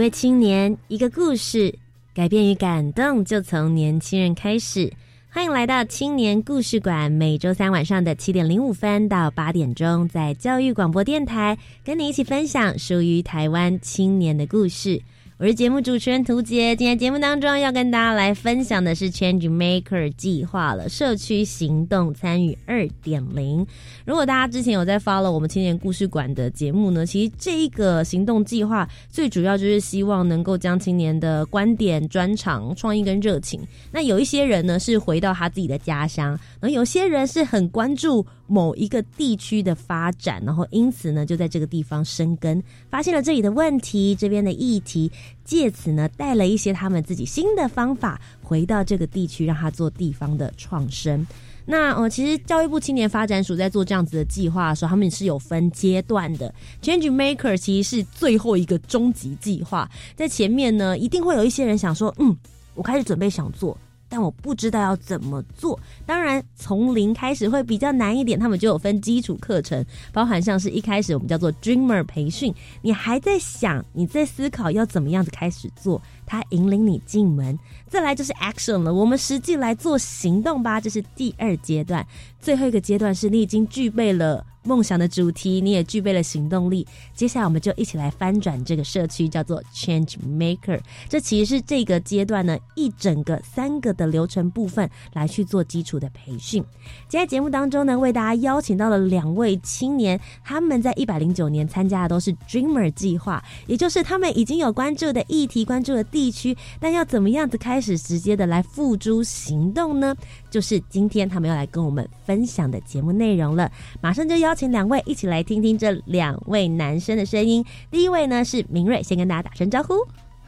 位青年，一个故事，改变与感动就从年轻人开始。欢迎来到青年故事馆，每周三晚上的七点零五分到八点钟，在教育广播电台，跟你一起分享属于台湾青年的故事。我是节目主持人涂杰，今天节目当中要跟大家来分享的是 Change Maker 计划了社区行动参与二点零。如果大家之前有在发了我们青年故事馆的节目呢，其实这一个行动计划最主要就是希望能够将青年的观点、专长、创意跟热情。那有一些人呢是回到他自己的家乡，而有些人是很关注某一个地区的发展，然后因此呢就在这个地方生根，发现了这里的问题、这边的议题。借此呢，带了一些他们自己新的方法回到这个地区，让他做地方的创生。那呃，其实教育部青年发展署在做这样子的计划的时候，他们是有分阶段的。Change Maker 其实是最后一个终极计划，在前面呢，一定会有一些人想说，嗯，我开始准备想做。但我不知道要怎么做。当然，从零开始会比较难一点。他们就有分基础课程，包含像是一开始我们叫做 Dreamer 培训，你还在想，你在思考要怎么样子开始做，他引领你进门。再来就是 Action 了，我们实际来做行动吧，这是第二阶段。最后一个阶段是你已经具备了。梦想的主题，你也具备了行动力。接下来，我们就一起来翻转这个社区，叫做 Change Maker。这其实是这个阶段呢一整个三个的流程部分来去做基础的培训。今天节目当中呢，为大家邀请到了两位青年，他们在一百零九年参加的都是 Dreamer 计划，也就是他们已经有关注的议题、关注的地区，但要怎么样子开始直接的来付诸行动呢？就是今天他们要来跟我们分享的节目内容了。马上就要。邀请两位一起来听听这两位男生的声音。第一位呢是明瑞，先跟大家打声招呼。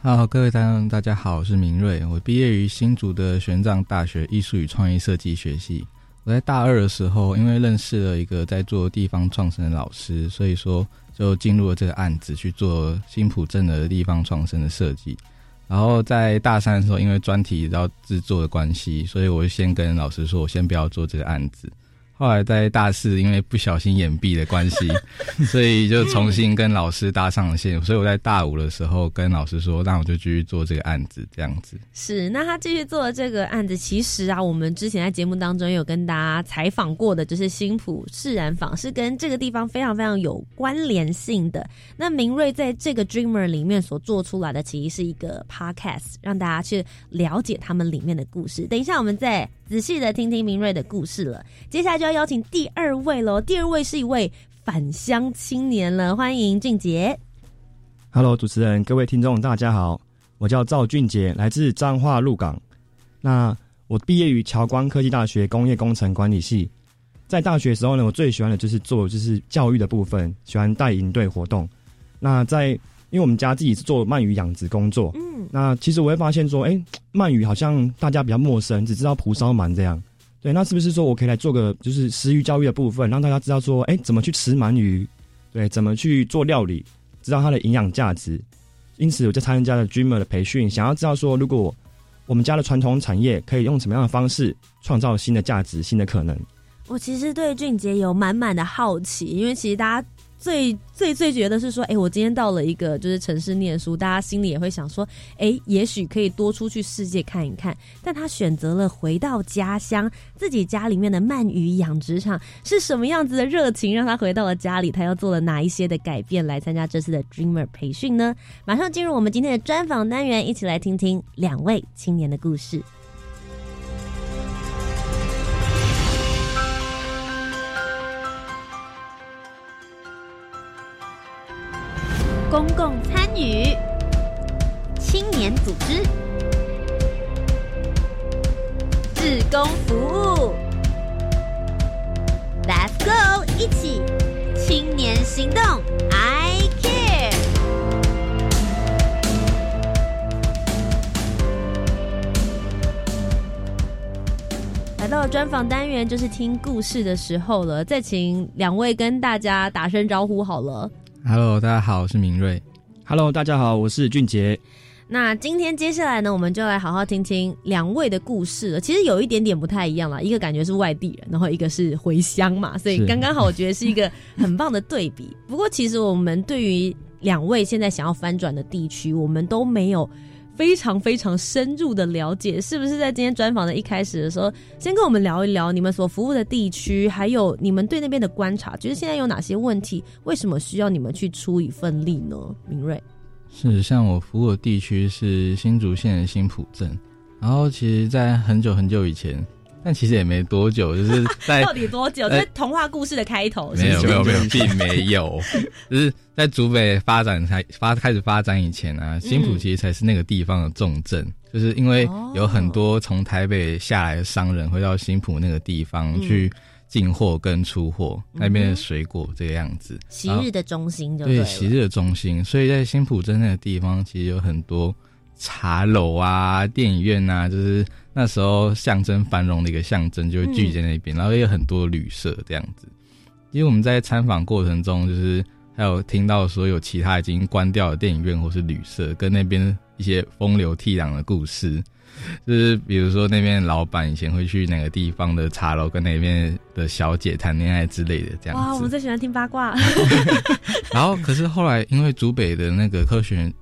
好，各位大众大家好，我是明瑞，我毕业于新竹的玄奘大学艺术与创意设计学系。我在大二的时候，因为认识了一个在做地方创生的老师，所以说就进入了这个案子去做新浦镇的地方创生的设计。然后在大三的时候，因为专题要制作的关系，所以我就先跟老师说，我先不要做这个案子。后来在大四，因为不小心眼闭的关系，所以就重新跟老师搭上了线。所以我在大五的时候跟老师说，那我就继续做这个案子，这样子。是，那他继续做这个案子，其实啊，我们之前在节目当中有跟大家采访过的，就是新浦释然坊，是跟这个地方非常非常有关联性的。那明瑞在这个 Dreamer 里面所做出来的，其实是一个 Podcast，让大家去了解他们里面的故事。等一下，我们再仔细的听听明瑞的故事了。接下来就要。邀请第二位喽，第二位是一位返乡青年了，欢迎俊杰。Hello，主持人，各位听众，大家好，我叫赵俊杰，来自彰化鹿港。那我毕业于侨光科技大学工业工程管理系，在大学时候呢，我最喜欢的就是做就是教育的部分，喜欢带营队活动。那在因为我们家自己是做鳗鱼养殖工作，嗯，那其实我会发现说，哎，鳗鱼好像大家比较陌生，只知道蒲烧鳗这样。对，那是不是说我可以来做个就是食鱼教育的部分，让大家知道说，哎，怎么去吃鳗鱼？对，怎么去做料理，知道它的营养价值。因此，我在参加了 Dreamer 的培训，想要知道说，如果我们家的传统产业可以用什么样的方式创造新的价值、新的可能。我其实对俊杰有满满的好奇，因为其实大家。最最最觉得是说，哎，我今天到了一个就是城市念书，大家心里也会想说，哎，也许可以多出去世界看一看。但他选择了回到家乡，自己家里面的鳗鱼养殖场是什么样子的热情，让他回到了家里，他又做了哪一些的改变来参加这次的 Dreamer 培训呢？马上进入我们今天的专访单元，一起来听听两位青年的故事。公共参与、青年组织、志工服务，Let's go！、一起青年行动，I care。来到了专访单元，就是听故事的时候了。再请两位跟大家打声招呼好了。Hello，大家好，我是明瑞。Hello，大家好，我是俊杰。那今天接下来呢，我们就来好好听听两位的故事了。其实有一点点不太一样啦，一个感觉是外地人，然后一个是回乡嘛，所以是刚刚好，我觉得是一个很棒的对比。不过，其实我们对于两位现在想要翻转的地区，我们都没有非常非常深入的了解，是不是？在今天专访的一开始的时候，先跟我们聊一聊你们所服务的地区，还有你们对那边的观察，就是现在有哪些问题，为什么需要你们去出一份力呢？明瑞，是像我服务的地区是新竹县新浦镇，然后其实，在很久很久以前，但其实也没多久，就是 在到底多久？哎这童话故事的开头，没有没有没有，并没有，就是在竹北发展才发开始发展以前啊，新浦其实才是那个地方的重镇，就是因为有很多从台北下来的商人会到新浦那个地方去进货跟出货，那边的水果这个样子。昔日的中心就对了。昔日的中心，所以在新浦镇那个地方，其实有很多茶楼啊、电影院啊，就是那时候象征繁荣的一个象征，就会聚集在那边，然后也有很多旅社这样子。因为我们在参访过程中，就是还有听到说有其他已经关掉的电影院或是旅社，跟那边一些风流倜傥的故事。就是比如说那边的老板以前会去哪个地方的茶楼跟那边的小姐谈恋爱之类的，这样子。哇，我们最喜欢听八卦。然后，可是后来因为竹北的那个科学园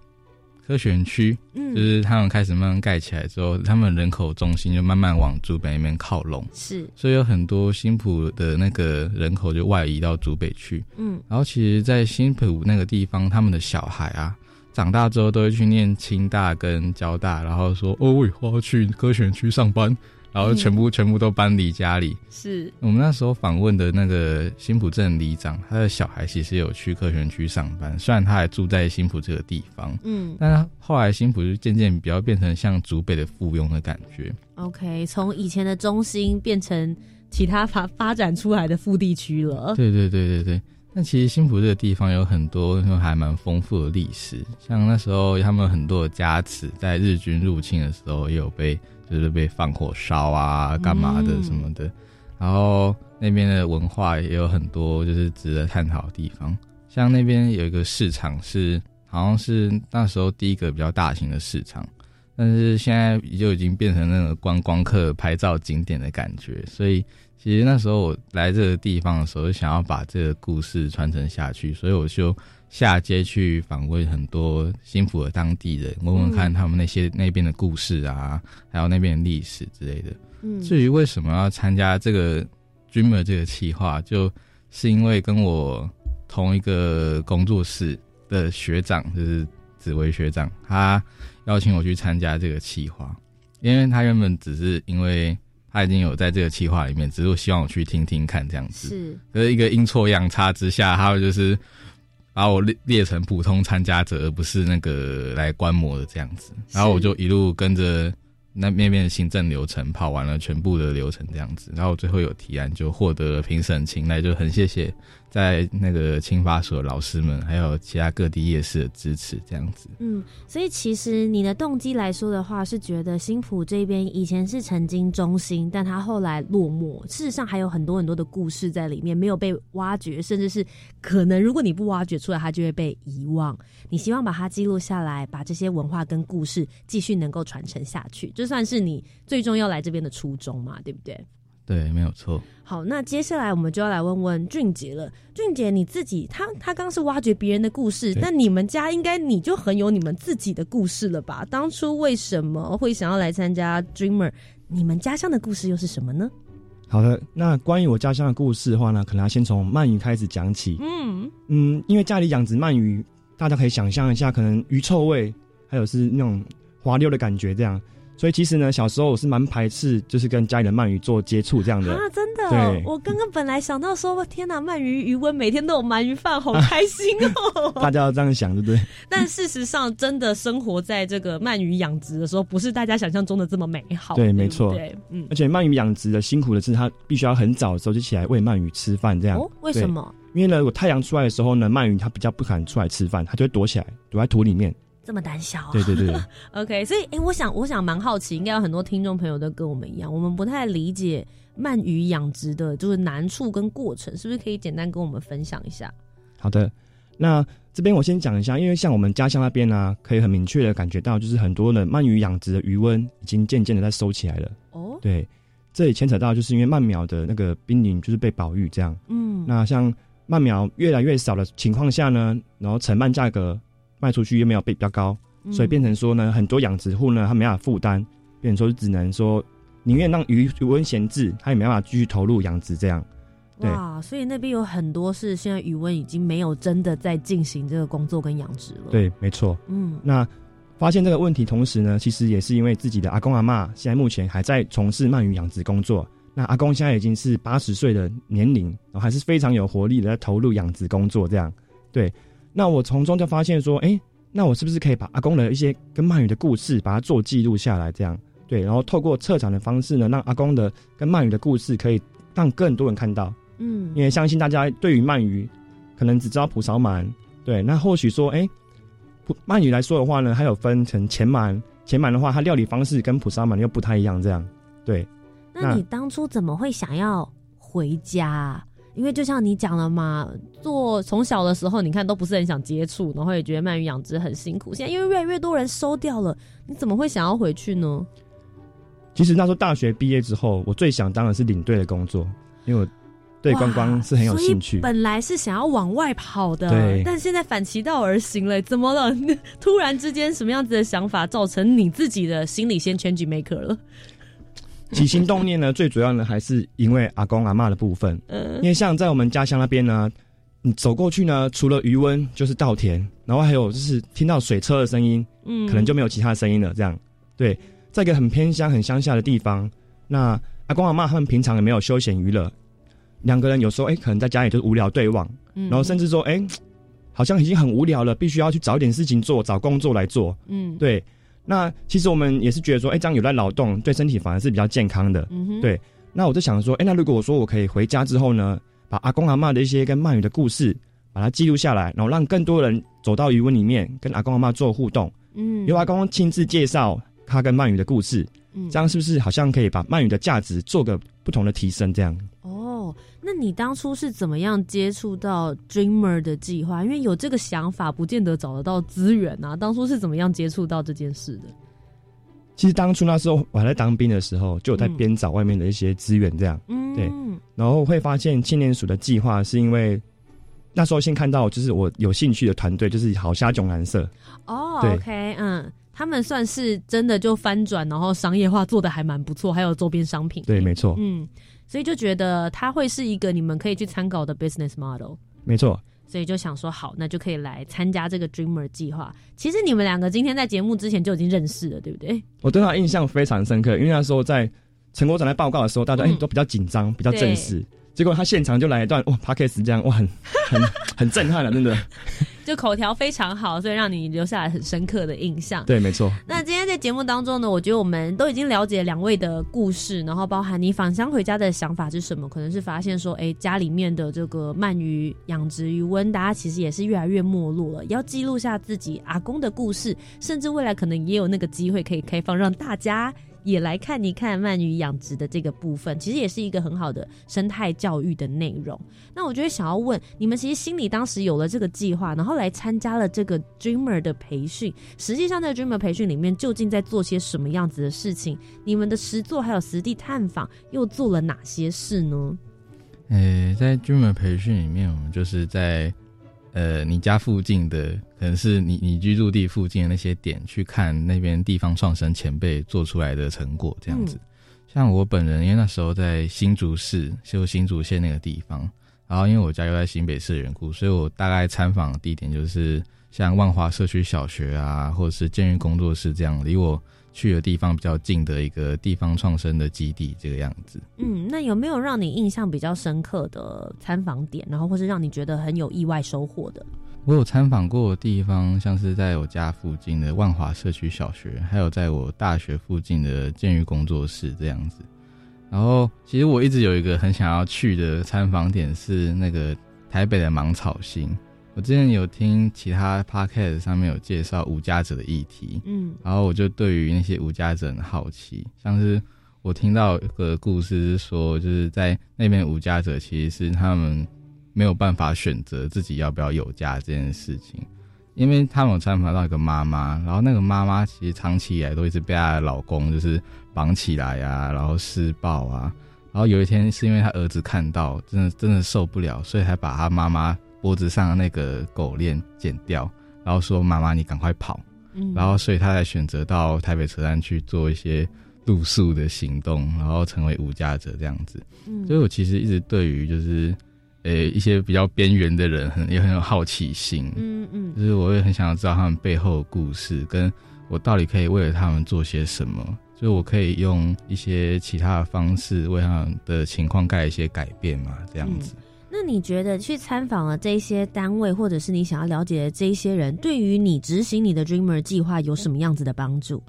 科学园区，嗯，就是他们开始慢慢盖起来之后，他们人口中心就慢慢往竹北那边靠拢，是，所以有很多新浦的那个人口就外移到竹北去。嗯然后，其实，在新浦那个地方，他们的小孩啊，长大之后都会去念清大跟交大，然后说：“哦，我以后要去科学园区上班。”然后全部、全部都搬离家里，是，我们那时候访问的那个新浦镇里长，他的小孩其实有去科学园区上班，虽然他还住在新浦这个地方，嗯但是后来新浦就渐渐比较变成像竹北的附庸的感觉。，OK，从以前的中心变成其他发发展出来的副地区了。对对对对对。那其实新浦这个地方有很多还蛮丰富的历史，像那时候他们很多的家祠在日军入侵的时候也有被就是被放火烧啊，干嘛的嗯什么的。然后那边的文化也有很多就是值得探讨的地方，像那边有一个市场是好像是那时候第一个比较大型的市场，但是现在就已经变成那个观光客拍照景点的感觉，所以其实那时候我来这个地方的时候，就想要把这个故事传承下去，所以我就下街去访问很多新浦的当地人，问问看他们那些那边的故事啊，还有那边的历史之类的。嗯，至于为什么要参加这个 Dreamer 这个企划，就是因为跟我同一个工作室的学长，就是紫薇学长，他邀请我去参加这个企划，因为他原本只是因为他已经有在这个企划里面，只是我希望我去听听看这样子。是，可是一个阴错阳差之下，他就是把我列列成普通参加者，而不是那个来观摩的这样子。然后我就一路跟着那面面的行政流程跑完了全部的流程这样子，然后最后有提案就获得了评审青睐，就很谢谢在那个青发所老师们，还有其他各地夜市的支持这样子。嗯，所以其实你的动机来说的话，是觉得新浦这边以前是曾经中心，但它后来落寞。事实上还有很多很多的故事在里面没有被挖掘，甚至是可能如果你不挖掘出来，它就会被遗忘。你希望把它记录下来，把这些文化跟故事继续能够传承下去，这算是你最终要来这边的初衷嘛，对不对？对，没有错。好，那接下来我们就要来问问俊杰了。俊杰，你自己他他刚是挖掘别人的故事，对那你们家应该你就很有你们自己的故事了吧？当初为什么会想要来参加 Dreamer？你们家乡的故事又是什么呢？好的，那关于我家乡的故事的话呢，可能要先从鳗鱼开始讲起。嗯，嗯，因为家里养殖鳗鱼，大家可以想象一下，可能鱼臭味，还有是那种滑溜的感觉，这样，所以其实呢，小时候我是蛮排斥，就是跟家里的鳗鱼做接触这样的。啊，真的，对我刚刚本来想到说，天哪，鳗鱼余温每天都有鳗鱼饭，好开心哦。大家要这样想，对不对？但事实上，真的生活在这个鳗鱼养殖的时候，不是大家想象中的这么美好。对，没错。对，嗯。而且鳗鱼养殖的辛苦的是，它必须要很早的时候就起来喂鳗鱼吃饭，这样。哦，为什么？因为呢，我太阳出来的时候呢，鳗鱼它比较不敢出来吃饭，它就会躲起来，躲在土里面。这么胆小啊？对对对。OK，所以哎，我想，我想蛮好奇，应该有很多听众朋友都跟我们一样，我们不太理解鳗鱼养殖的就是难处跟过程，是不是可以简单跟我们分享一下？好的，那这边我先讲一下，因为像我们家乡那边呢，可以很明确的感觉到，就是很多的鳗鱼养殖的鱼温已经渐渐的在收起来了。哦，对，这也牵扯到就是因为鳗苗的那个濒临就是被保育这样。嗯，那像鳗苗越来越少的情况下呢，然后成鳗价格。卖出去又没有比较高，所以变成说呢，很多养殖户呢，他没办法负担，变成说只能说宁愿让鱼鱼温闲置，他也没办法继续投入养殖这样。哇，所以那边有很多是现在鱼温已经没有真的在进行这个工作跟养殖了。对，没错。嗯，那发现这个问题同时呢，其实也是因为自己的阿公阿妈现在目前还在从事鳗鱼养殖工作。那阿公现在已经是八十岁的年龄，然后还是非常有活力的在投入养殖工作这样。对。那我从中就发现说，哎，那我是不是可以把阿公的一些跟鳗鱼的故事，把它做记录下来？这样对，然后透过策展的方式呢，让阿公的跟鳗鱼的故事可以让更多人看到。嗯，因为相信大家对于鳗鱼可能只知道蒲烧鳗，对，那或许说，哎，鳗鱼来说的话呢，它有分成前鳗，前鳗的话，它料理方式跟蒲烧鳗又不太一样，这样对。那你当初怎么会想要回家？因为就像你讲了嘛，做从小的时候，你看都不是很想接触，然后也觉得鳗鱼养殖很辛苦。现在因为越来越多人收掉了，你怎么会想要回去呢？其实那时候大学毕业之后，我最想当的是领队的工作，因为我对观光是很有兴趣。本来是想要往外跑的，对，但现在反其道而行了，怎么了？突然之间什么样子的想法，造成你自己的心理先 change maker 了？起心动念呢，最主要呢还是因为阿公阿妈的部分。嗯，因为像在我们家乡那边呢，你走过去呢，除了余温就是稻田，然后还有就是听到水车的声音，嗯，可能就没有其他声音了。这样，对，在一个很偏乡、很乡下的地方，那阿公阿妈他们平常也没有休闲娱乐，两个人有时候哎，可能在家里就是无聊对望，嗯然后甚至说哎，好像已经很无聊了，必须要去找一点事情做，找工作来做。嗯，对。那其实我们也是觉得说，哎，这样有在劳动，对身体反而是比较健康的。嗯哼。对。那我就想说，哎，那如果我说我可以回家之后呢，把阿公阿妈的一些跟鳗鱼的故事，把它记录下来，然后让更多人走到鱼温里面，跟阿公阿妈做互动。嗯。由阿公亲自介绍他跟鳗鱼的故事。嗯。这样是不是好像可以把鳗鱼的价值做个不同的提升？这样。那你当初是怎么样接触到 Dreamer 的计划？因为有这个想法，不见得找得到资源啊。当初是怎么样接触到这件事的？其实当初那时候我还在当兵的时候，就有在编找外面的一些资源，这样。嗯。对。然后会发现青年署的计划，是因为那时候先看到，就是我有兴趣的团队，就是好虾囧蓝色。哦，OK，嗯，他们算是真的就翻转，然后商业化做的还蛮不错，还有周边商品。对，没错。嗯。所以就觉得它会是一个你们可以去参考的 business model，没错。所以就想说好，那就可以来参加这个 Dreamer 计划。其实你们两个今天在节目之前就已经认识了，对不对？我对他印象非常深刻，因为那时候在陈国展来报告的时候，大家哎都比较紧张，比较正式。结果他现场就来一段哇 p a r k e s 这样哇，很很 很震撼了，真的。就口条非常好，所以让你留下来很深刻的印象。对，没错。那今天在节目当中呢，我觉得我们都已经了解两位的故事，然后包含你返乡回家的想法是什么？可能是发现说，哎，家里面的这个鳗鱼养殖鱼温，大家其实也是越来越没落了，要记录下自己阿公的故事，甚至未来可能也有那个机会可以开放让大家。也来看一看鳗鱼养殖的这个部分，其实也是一个很好的生态教育的内容。那我觉得想要问你们，其实心里当时有了这个计划，然后来参加了这个 Dreamer 的培训。实际上，在 Dreamer 培训里面，究竟在做些什么样子的事情？你们的实作还有实地探访又做了哪些事呢？诶，在 Dreamer 培训里面，我们就是在。呃，你家附近的可能是你你居住地附近的那些点，去看那边地方创生前辈做出来的成果，这样子。像我本人，因为那时候在新竹市，就新竹县那个地方，然后因为我家又在新北市的缘故，所以我大概参访的地点就是像万华社区小学啊，或者是监狱工作室这样，离我去的地方比较近的一个地方创生的基地，这个样子。嗯，那有没有让你印象比较深刻的参访点，然后或是让你觉得很有意外收获的？我有参访过的地方，像是在我家附近的万华社区小学，还有在我大学附近的监狱工作室这样子。然后，其实我一直有一个很想要去的参访点是那个台北的芒草星。我之前有听其他 podcast 上面有介绍无家者的议题，嗯，然后我就对于那些无家者很好奇，像是我听到一个故事是说，就是在那边无家者其实是他们。没有办法选择自己要不要有家这件事情，因为他们有参访到一个妈妈，然后那个妈妈其实长期以来都一直被她的老公就是绑起来啊，然后施暴啊，然后有一天是因为她儿子看到，真的真的受不了，所以才把他妈妈脖子上的那个狗链剪掉，然后说妈妈你赶快跑，嗯然后所以他才选择到台北车站去做一些露宿的行动，然后成为无家者这样子。嗯所以我其实一直对于就是。呃，一些比较边缘的人，很也很有好奇心，嗯嗯，就是我也很想要知道他们背后的故事，跟我到底可以为了他们做些什么，就是我可以用一些其他的方式为他们的情况盖一些改变嘛，这样子。那你觉得去参访了这些单位，或者是你想要了解的这些人，对于你执行你的 Dreamer 计划有什么样子的帮助？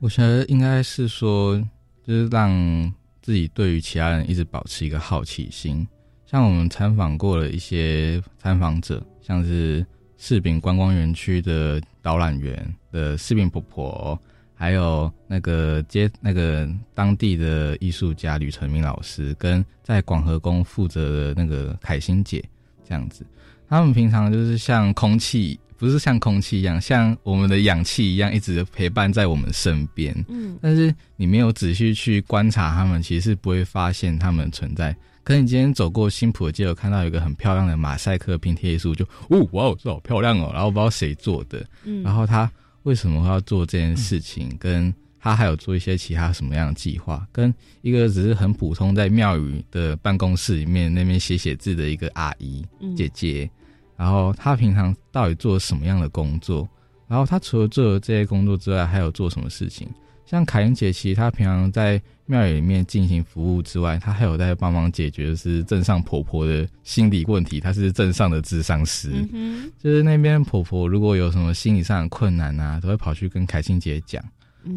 我觉得应该是说，就是让自己对于其他人一直保持一个好奇心。像我们参访过了一些参访者，像是柿饼观光园区的导览员的柿饼婆婆，还有那个接那个当地的艺术家吕成明老师，跟在广和宫负责的那个凯欣姐，这样子，他们平常就是像空气，不是像空气一样，像我们的氧气一样，一直陪伴在我们身边。嗯，但是你没有仔细去观察他们，其实是不会发现他们存在。可是你今天走过新浦的街，有看到一个很漂亮的马赛克拼贴艺就哦，哇哦，这好漂亮哦！然后不知道谁做的，嗯，然后他为什么要做这件事情？跟他还有做一些其他什么样的计划？跟一个只是很普通在庙宇的办公室里面那边写写字的一个阿姨姐姐，然后她平常到底做什么样的工作？然后她除了做这些工作之外，还有做什么事情？像凯英姐，其实她平常在庙宇里面进行服务之外，她还有在帮忙解决是镇上婆婆的心理问题。她是镇上的智商师，就是那边婆婆如果有什么心理上的困难啊，都会跑去跟凯欣姐讲。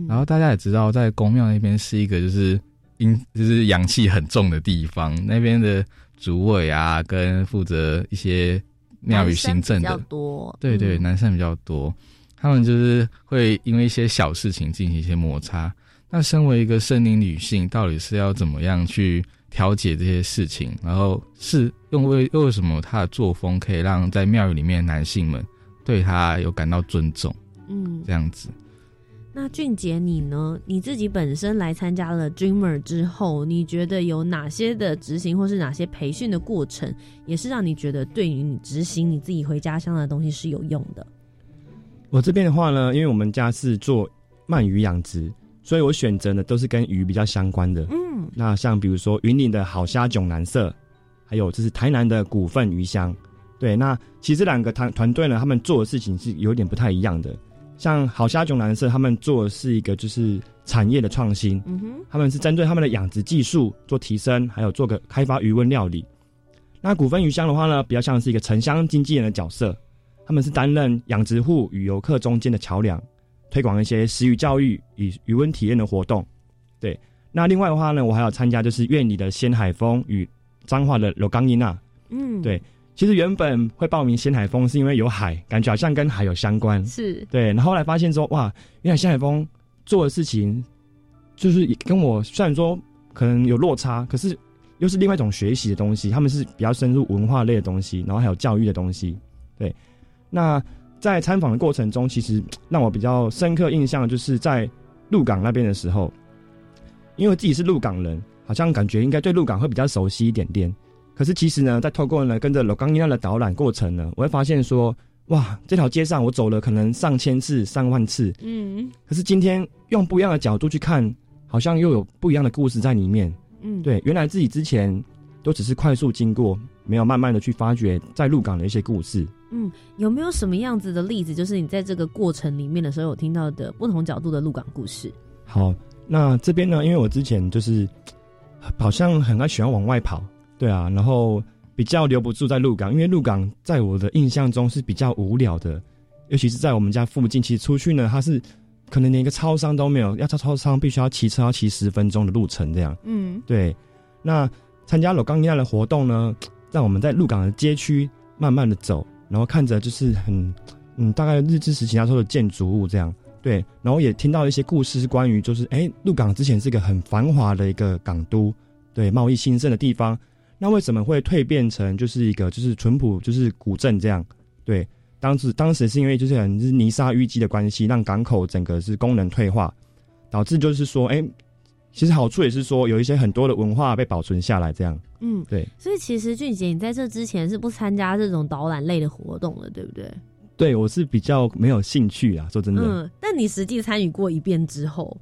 然后大家也知道，在宫庙那边是一个就是阴就是阳气很重的地方，那边的主委啊，跟负责一些庙宇行政的多，对对，男生比较多。他们就是会因为一些小事情进行一些摩擦。那身为一个森林女性，到底是要怎么样去调解这些事情？然后是用为为什么她的作风可以让在庙宇里面的男性们对她有感到尊重？嗯，这样子。那俊杰你呢？你自己本身来参加了 Dreamer 之后，你觉得有哪些的执行或是哪些培训的过程，也是让你觉得对于你执行你自己回家乡的东西是有用的？我这边的话呢，因为我们家是做鳗鱼养殖，所以我选择的都是跟鱼比较相关的。嗯，那像比如说云林的好虾囧蓝色，还有就是台南的股份鱼香。对，那其实两个团团队呢，他们做的事情是有点不太一样的。像好虾囧蓝色，他们做的是一个就是产业的创新，嗯哼，他们是针对他们的养殖技术做提升，还有做个开发鱼温料理。那股份鱼香的话呢，比较像是一个城乡经纪人的角色。他们是担任养殖户与游客中间的桥梁，推广一些食鱼教育与渔温体验的活动。对，那另外的话呢，我还要参加就是院里的仙海峰与彰化的罗冈伊娜。嗯，对，其实原本会报名仙海峰是因为有海，感觉好像跟海有相关。是，对，然后来发现说，哇，原来仙海峰做的事情，就是跟我虽然说可能有落差，可是又是另外一种学习的东西。他们是比较深入文化类的东西，然后还有教育的东西。对。那在参访的过程中，其实让我比较深刻印象，就是在鹿港那边的时候，因为自己是鹿港人，好像感觉应该对鹿港会比较熟悉一点点。可是其实呢，在透过呢跟着罗冈尼亚的导览过程呢，我会发现说，哇，这条街上我走了可能上千次、上万次，嗯，可是今天用不一样的角度去看，好像又有不一样的故事在里面。嗯，对，原来自己之前都只是快速经过，没有慢慢的去发掘在鹿港的一些故事。嗯，有没有什么样子的例子，就是你在这个过程里面的时候有听到的不同角度的鹿港故事？好，那这边呢，因为我之前就是好像很爱喜欢往外跑，对啊，然后比较留不住在鹿港，因为鹿港在我的印象中是比较无聊的，尤其是在我们家附近，其实出去呢，它是可能连一个超商都没有，要超超商必须要骑车要骑十分钟的路程这样。嗯，对，那参加裸钢一样的活动呢，让我们在鹿港的街区慢慢的走，然后看着就是很嗯，大概日治时期那时候的建筑物这样。对，然后也听到一些故事，是关于就是哎，鹿港之前是一个很繁华的一个港都，对，贸易兴盛的地方。那为什么会蜕变成就是一个就是淳朴就是古镇这样？对，当时当时是因为就是很是泥沙淤积的关系，让港口整个是功能退化，导致就是说哎，其实好处也是说有一些很多的文化被保存下来这样。嗯，对。所以其实俊杰，你在这之前是不参加这种导览类的活动的，对不对？对，我是比较没有兴趣啊，说真的。嗯，但你实际参与过一遍之后，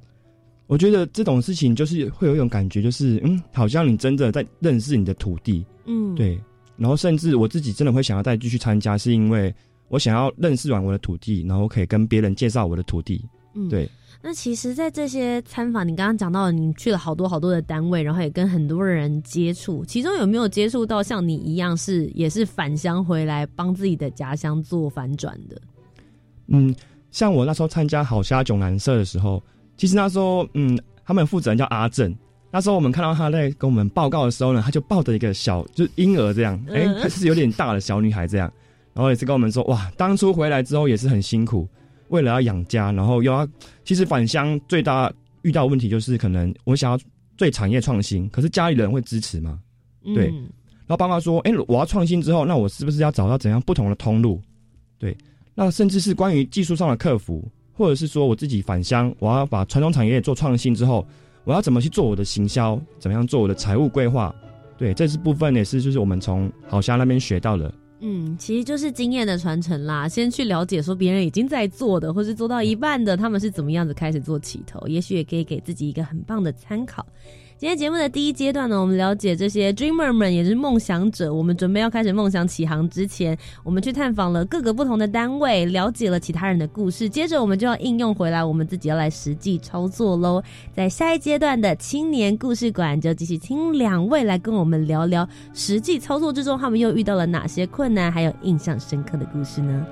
我觉得这种事情就是会有一种感觉，就是嗯，好像你真的在认识你的土地。嗯，对。然后甚至我自己真的会想要再继续参加，是因为我想要认识完我的土地，然后可以跟别人介绍我的土地。嗯，对。那其实，在这些参访，你刚刚讲到，你去了好多好多的单位，然后也跟很多人接触，其中有没有接触到像你一样是也是返乡回来帮自己的家乡做反转的？嗯，像我那时候参加好虾囧蓝社的时候，其实那时候，嗯，他们负责人叫阿正。那时候我们看到他在跟我们报告的时候呢，他就抱着一个小，就是婴儿这样，哎，她是有点大的小女孩这样，然后也是跟我们说，哇，当初回来之后也是很辛苦，为了要养家，然后又要，其实返乡最大遇到问题就是可能我想要对产业创新，可是家里人会支持吗？对。然后爸妈说，哎，我要创新之后，那我是不是要找到怎样不同的通路？对。那甚至是关于技术上的克服，或者是说我自己返乡，我要把传统产业做创新之后，我要怎么去做我的行销，怎么样做我的财务规划？对，这是部分也是就是我们从好虾那边学到的。嗯，其实就是经验的传承啦。先去了解说别人已经在做的，或是做到一半的，他们是怎么样子开始做起头，也许也可以给自己一个很棒的参考。今天节目的第一阶段呢，我们了解这些 dreamer 们，也是梦想者。我们准备要开始梦想起航之前，我们去探访了各个不同的单位，了解了其他人的故事。接着，我们就要应用回来，我们自己要来实际操作喽。在下一阶段的青年故事馆，就继续听两位来跟我们聊聊实际操作之中，他们又遇到了哪些困难，还有印象深刻的故事呢？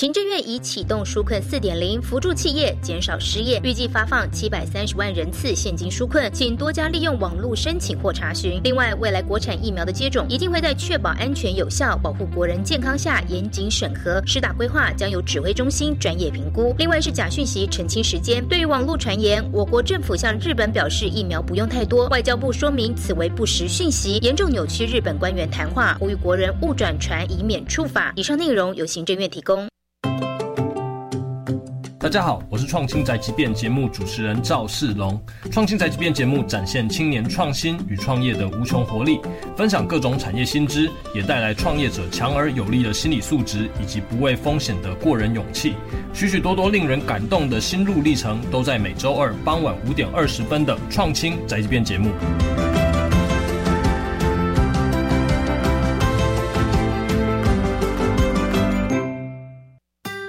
行政院已启动纾困四点零，扶助企业减少失业，预计发放七百三十万人次现金纾困，请多加利用网络申请或查询。另外，未来国产疫苗的接种一定会在确保安全有效、保护国人健康下严谨审核，施打规划将由指挥中心专业评估。另外是假讯息澄清时间，对于网络传言，我国政府向日本表示疫苗不用太多，外交部说明此为不实讯息，严重扭曲日本官员谈话，呼吁国人勿转传，以免处罚。以上内容由行政院提供。大家好，我是创新宅急便节目主持人赵世龙。创新宅急便节目展现青年创新与创业的无穷活力，分享各种产业新知，也带来创业者强而有力的心理素质以及不畏风险的过人勇气。许许多多令人感动的心路历程，都在每周二傍晚五点二十分的创新宅急便节目。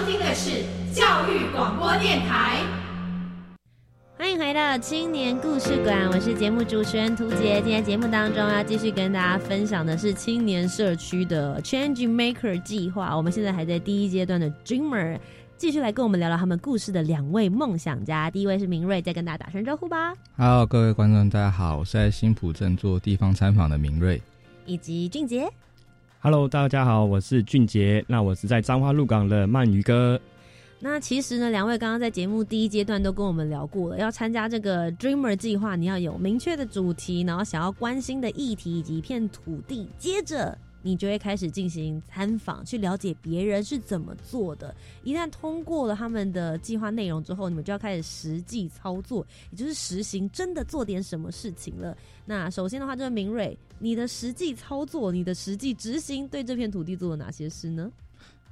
收听的是教育广播电台。欢迎回到青年故事馆，我是节目主持人涂杰。今天节目当中要继续跟大家分享的是青年社区的 Change Maker 计划。我们现在还在第一阶段的 Dreamer，继续来跟我们聊聊他们故事的两位梦想家。第一位是明瑞，再跟大家打声招呼吧。Hello，各位观众，大家好，我是在新浦镇做地方参访的明瑞。以及俊杰。Hello，大家好，我是俊杰。那我是在彰化鹿港的鳗鱼哥。那其实呢，两位刚刚在节目第一阶段都跟我们聊过了，要参加这个 Dreamer 计划，你要有明确的主题，然后想要关心的议题以及一片土地，接着你就会开始进行参访，去了解别人是怎么做的。一旦通过了他们的计划内容之后，你们就要开始实际操作，也就是实行真的做点什么事情了。那首先的话，就是明瑞，你的实际操作，你的实际执行，对这片土地做了哪些事呢？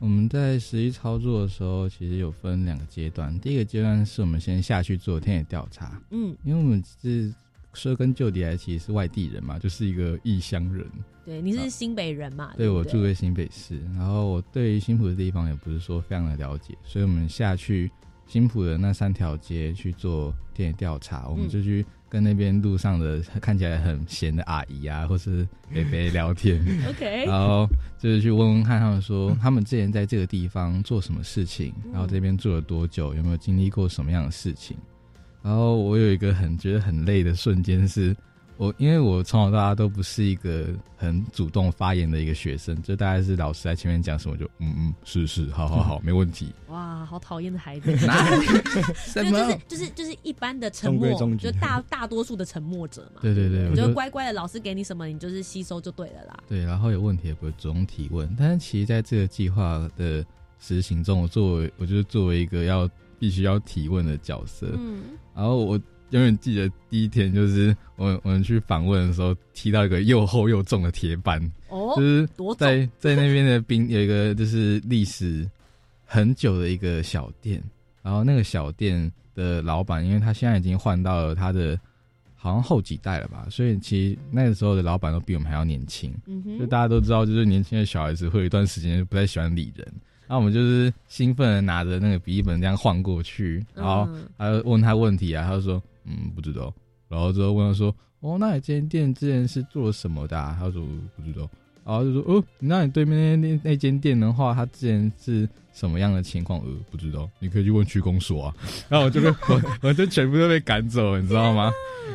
我们在实际操作的时候，其实有分两个阶段。第一个阶段是我们先下去做田野调查，嗯，因为我们是说根究底来，其实是外地人嘛，就是一个异乡人。对，你是新北人嘛？对，不我住在新北市，然后我对于新浦的地方也不是说非常的了解，所以我们下去新浦的那三条街去做田野调查，我们就去跟那边路上的看起来很闲的阿姨啊，或是伯伯聊天。OK，然后就是去问问看他们说，他们之前在这个地方做什么事情，然后这边住了多久，有没有经历过什么样的事情。然后我有一个很觉得很累的瞬间是，我因为我从小到大都不是一个很主动发言的一个学生，就大概是老师在前面讲什么就嗯嗯是是好好好没问题。哇，好讨厌的孩子！哪里就什么就是就是就是一般的沉默，中中就大大多数的沉默者嘛。对对对，你我就就乖乖的，老师给你什么，你就是吸收就对了啦。对，然后有问题也不会主动提问。但是其实在这个计划的实行中，我作为我就是作为一个要必须要提问的角色，嗯，然后我永远记得第一天就是我们我们去访问的时候，踢到一个又厚又重的铁板，哦就，是多在在那边的冰有一个就是历史很久的一个小店，然后那个小店的老板，因为他现在已经换到了他的好像后几代了吧，所以其实那个时候的老板都比我们还要年轻。嗯哼，就大家都知道，就是年轻的小孩子会有一段时间不太喜欢理人。然后我们就是兴奋的拿着那个笔记本这样晃过去，然后嗯。他就问他问题啊，他就说嗯不知道，然后之后问他说哦那你这间店之前是做什么的、啊？他说不知道，然后就说哦那你对面那那那间店的话，他之前是什么样的情况？呃不知道，你可以去问区公所啊。然后我就被我 我就全部都被赶走，你知道吗？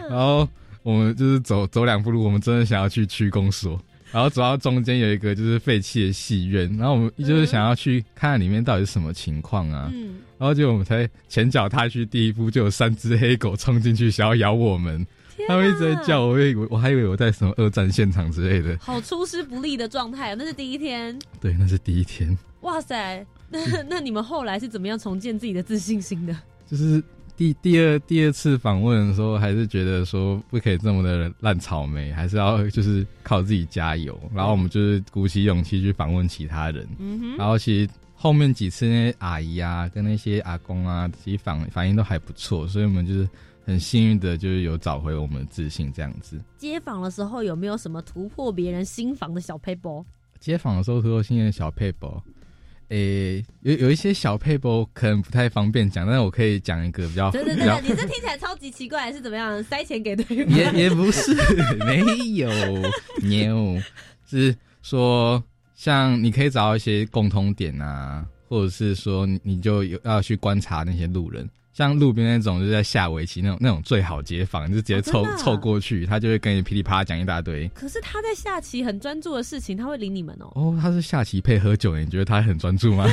然后我们就是走走两步路，我们真的想要去区公所。然后走到中间有一个就是废弃的戏院，然后我们就是想要去看看里面到底是什么情况啊。嗯，然后结果我们才前脚踏去第一步，就有三只黑狗冲进去想要咬我们，他们一直在叫，我以为我还以为我在什么二战现场之类的。好出师不利的状态，那是第一天。对，那是第一天。哇塞，那 那你们后来是怎么样重建自己的自信心的？就是第第二第二次访问的时候，还是觉得说不可以这么的烂草莓，还是要就是靠自己加油。然后我们就是鼓起勇气去访问其他人。嗯哼，然后其实后面几次那些阿姨啊，跟那些阿公啊，其实反反应都还不错，所以我们就是很幸运的，就是有找回我们的自信这样子。接访的时候有没有什么突破别人心房的小 paper？街访的时候突破新的小 paper。诶，有有一些小配博可能不太方便讲，但是我可以讲一个比较。对对对，你这听起来超级奇怪，是怎么样？塞钱给对方？也也不是，没有牛，是说像你可以找到一些共通点啊，或者是说你你就有要去观察那些路人。像路边那种就是在下围棋那种那种最好接访，就直接凑凑过去，他就会跟你噼里啪啦讲一大堆。可是他在下棋很专注的事情，他会理你们哦。哦，他是下棋配喝酒，你觉得他很专注吗？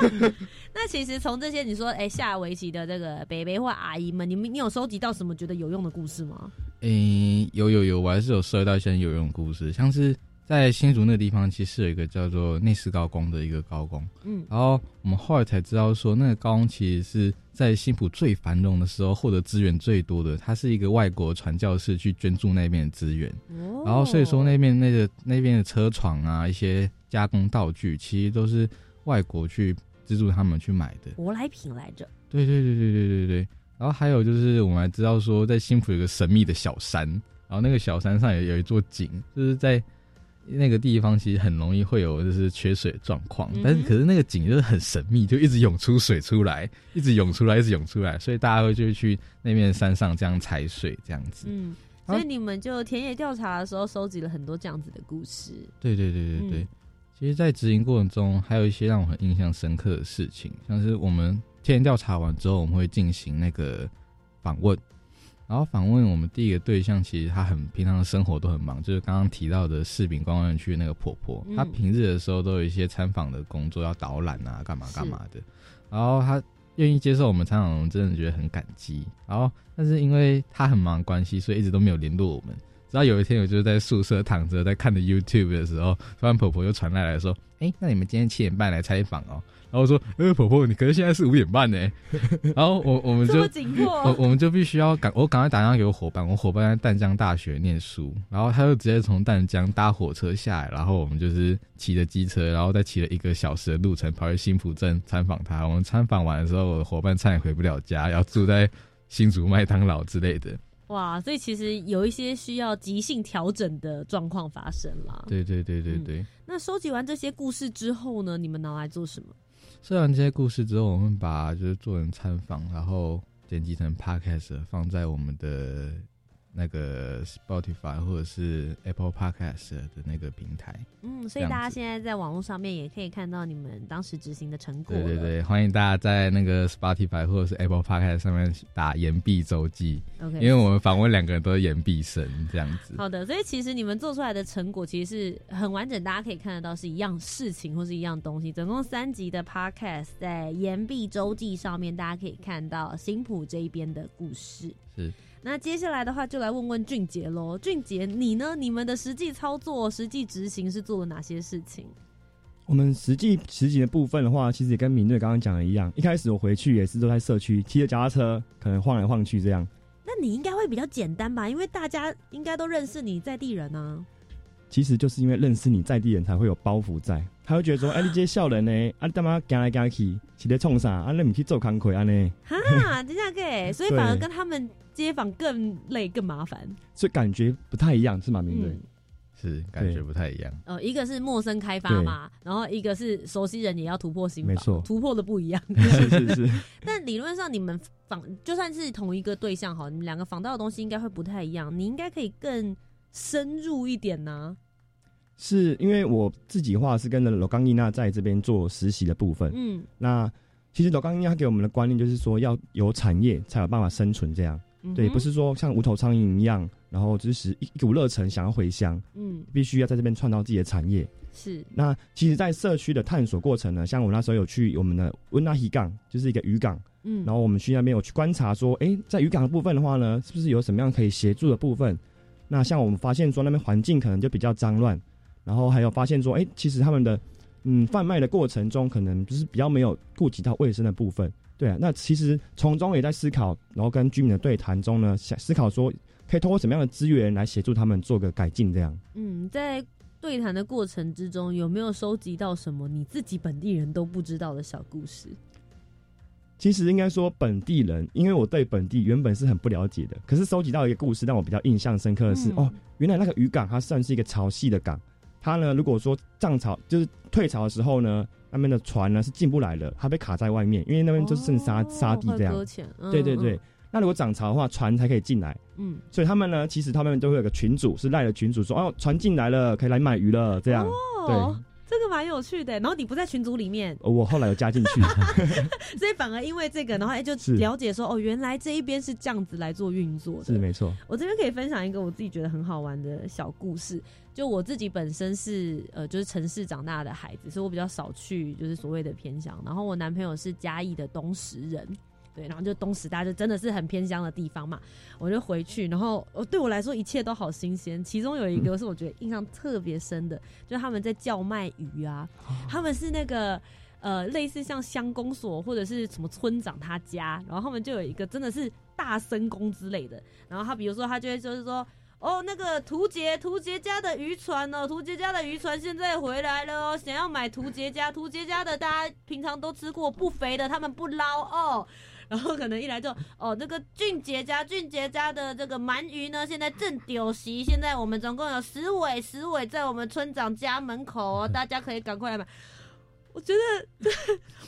那其实从这些你说，哎，下围棋的这个伯伯或阿姨们，你们你有收集到什么觉得有用的故事吗？嗯，有有有，我还是有收到一些有用的故事，像是。在新竹那个地方，其实有一个叫做内斯高工的一个高工，嗯，然后我们后来才知道说，那个高工其实是在新浦最繁荣的时候获得资源最多的，他是一个外国传教士去捐助那边的资源，哦，然后所以说那边那个那边的车床啊，一些加工道具，其实都是外国去资助他们去买的，舶来品来着。对对对对对对对，然后还有就是我们还知道说，在新浦有个神秘的小山，然后那个小山上有有一座井，就是在。那个地方其实很容易会有就是缺水状况，但是可是那个井就是很神秘，就一直涌出水出来，一直涌出来，一直涌出来，所以大家会就去那边山上这样采水这样子。嗯，所以你们就田野调查的时候收集了很多这样子的故事。对对对对对，其实，在执行过程中还有一些让我很印象深刻的事情，像是我们田野调查完之后，我们会进行那个访问。然后访问我们第一个对象，其实他很平常的生活都很忙，就是刚刚提到的柿饼观光园区那个婆婆，她平日的时候都有一些参访的工作要导览啊，干嘛干嘛的。然后她愿意接受我们参访，我真的觉得很感激。然后，但是因为她很忙关系，所以一直都没有联络我们。直到有一天，我就是在宿舍躺着在看着 YouTube 的时候，突然婆婆又传来来说：“哎，那你们今天七点半来采访哦。”然后说：“呃，婆婆，你可是现在是五点半呢。”然后我我们就我我们就必须要赶，我赶快打电话给我伙伴，我伙伴在淡江大学念书，然后他就直接从淡江搭火车下来，然后我们就是骑着机车，然后再骑了一个小时的路程跑去新浦镇参访他。我们参访完的时候，我的伙伴差点回不了家，要住在新竹麦当劳之类的。哇，所以其实有一些需要即兴调整的状况发生啦。对对对对对。那收集完这些故事之后呢？你们拿来做什么？收完这些故事之后，我们把就是做成参访，然后剪辑成 podcast，放在我们的。那个 Spotify 或者是 Apple Podcast 的那个平台，嗯，所以大家现在在网络上面也可以看到你们当时执行的成果。对对对，欢迎大家在那个 Spotify 或者是 Apple Podcast 上面打“岩壁周记”。OK，因为我们访问两个人都是岩壁神这样子。好的，所以其实你们做出来的成果其实是很完整，大家可以看得到是一样事情或是一样东西。总共三集的 Podcast 在“岩壁周记”上面，大家可以看到新浦这一边的故事。是。那接下来的话，就来问问俊杰喽。俊杰，你呢？你们的实际操作、实际执行是做了哪些事情？我们实际实际的部分的话，其实也跟敏锐刚刚讲的一样。一开始我回去也是都在社区骑着脚踏车，可能晃来晃去这样。那你应该会比较简单吧？因为大家应该都认识你在地人呢。其实就是因为认识你在地人才会有包袱在，他会觉得说：“哎，你这些笑人呢？啊，你干嘛行来行去，是在冲啥？啊，你唔去做康亏啊呢？”哈，这样可所以反而跟他们。街访更累更麻烦，所以感觉不太一样，是吗？明对，是感觉不太一样。呃，一个是陌生开发嘛，然后一个是熟悉人也要突破心没错，突破的不一样。是 是是。但理论上，你们访就算是同一个对象哈，你们两个访到的东西应该会不太一样。你应该可以更深入一点呢。是因为我自己话是跟着罗刚伊娜在这边做实习的部分。嗯，那其实罗刚伊娜给我们的观念就是说，要有产业才有办法生存这样。对，不是说像无头苍蝇一样，然后就是一一股热忱想要回乡，嗯必须要在这边创造自己的产业。是那其实，在社区的探索过程呢，像我那时候有去我们的温纳希港，就是一个渔港，嗯然后我们去那边有去观察说，诶，在渔港的部分的话呢，是不是有什么样可以协助的部分？那像我们发现说，那边环境可能就比较脏乱，然后还有发现说，诶，其实他们的嗯贩卖的过程中，可能就是比较没有顾及到卫生的部分。对啊，那其实从中也在思考，然后跟居民的对谈中呢，想思考说，可以通过什么样的资源来协助他们做个改进，这样。嗯，在对谈的过程之中，有没有收集到什么你自己本地人都不知道的小故事？其实应该说本地人，因为我对本地原本是很不了解的，可是收集到一个故事让我比较印象深刻的是，嗯哦，原来那个渔港它算是一个潮汐的港，它呢如果说涨潮就是退潮的时候呢，那边的船呢是进不来的，它被卡在外面，因为那边就是剩沙、沙地这样。对对对，，那如果涨潮的话，船才可以进来，嗯，所以他们呢，其实他们都会有个群主，是赖的群主说，哦，船进来了，可以来买鱼了，这样。哦，这个蛮有趣的。然后你不在群组里面，呃我后来有加进去，所以反而因为这个，然后哎就是了解说，哦，原来这一边是这样子来做运作的。是没错。我这边可以分享一个我自己觉得很好玩的小故事。就我自己本身是呃，就是城市长大的孩子，所以我比较少去就是所谓的偏乡。然后我男朋友是嘉义的东石人，对，然后就东石大就真的是很偏乡的地方嘛。我就回去，然后呃对我来说一切都好新鲜。其中有一个是我觉得印象特别深的，就是他们在叫卖鱼啊，他们是那个。呃，类似像乡公所或者是什么村长他家，然后他们就有一个真的是大僧公之类的，然后他比如说他就会就是说，哦，那个图杰图杰家的渔船哦，图杰家的渔船现在回来了哦，想要买图杰家，图杰家的大家平常都吃过不肥的，他们不捞哦。然后可能一来就哦，这个俊杰家俊杰家的这个鳗鱼呢，现在正丢席，现在我们总共有十尾，十尾在我们村长家门口哦，大家可以赶快来买。我觉得这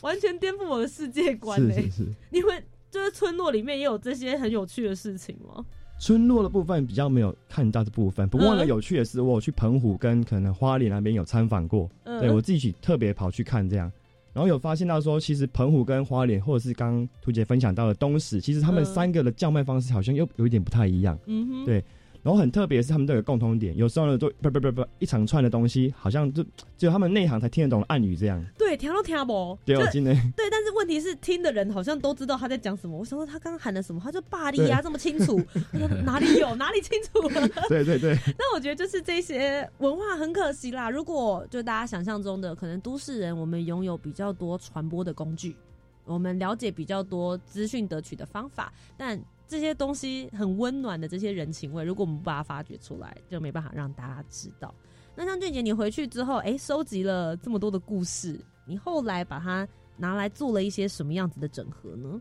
完全颠覆我的世界观呢、是是是。你们就是村落里面也有这些很有趣的事情吗？村落的部分比较没有看到这部分，不过呢，嗯有趣的是，我有去澎湖跟可能花莲那边有参访过，嗯对我自己特别跑去看这样，然后有发现到说，其实澎湖跟花莲，或者是刚刚图姐分享到的东石，其实他们嗯三个的叫卖方式好像又有一点不太一样，嗯哼，对。然后很特别是他们都有共同点，有时候呢，都不不不不一长串的东西，好像就只有他们内行才听得懂的暗语这样。对，听都听不。对，我就今天 对，但是问题是听的人好像都知道他在讲什么。我想说他刚刚喊了什么，他就霸力啊，对这么清楚，哪里有哪里清楚 了。对对对，那我觉得就是这些文化很可惜啦。如果就大家想象中的，可能都市人我们拥有比较多传播的工具，我们了解比较多资讯得取的方法，但这些东西很温暖的这些人情味，如果我们不把它发掘出来，就没办法让大家知道。那像俊杰，你回去之后，哎、收集了这么多的故事，你后来把它拿来做了一些什么样子的整合呢？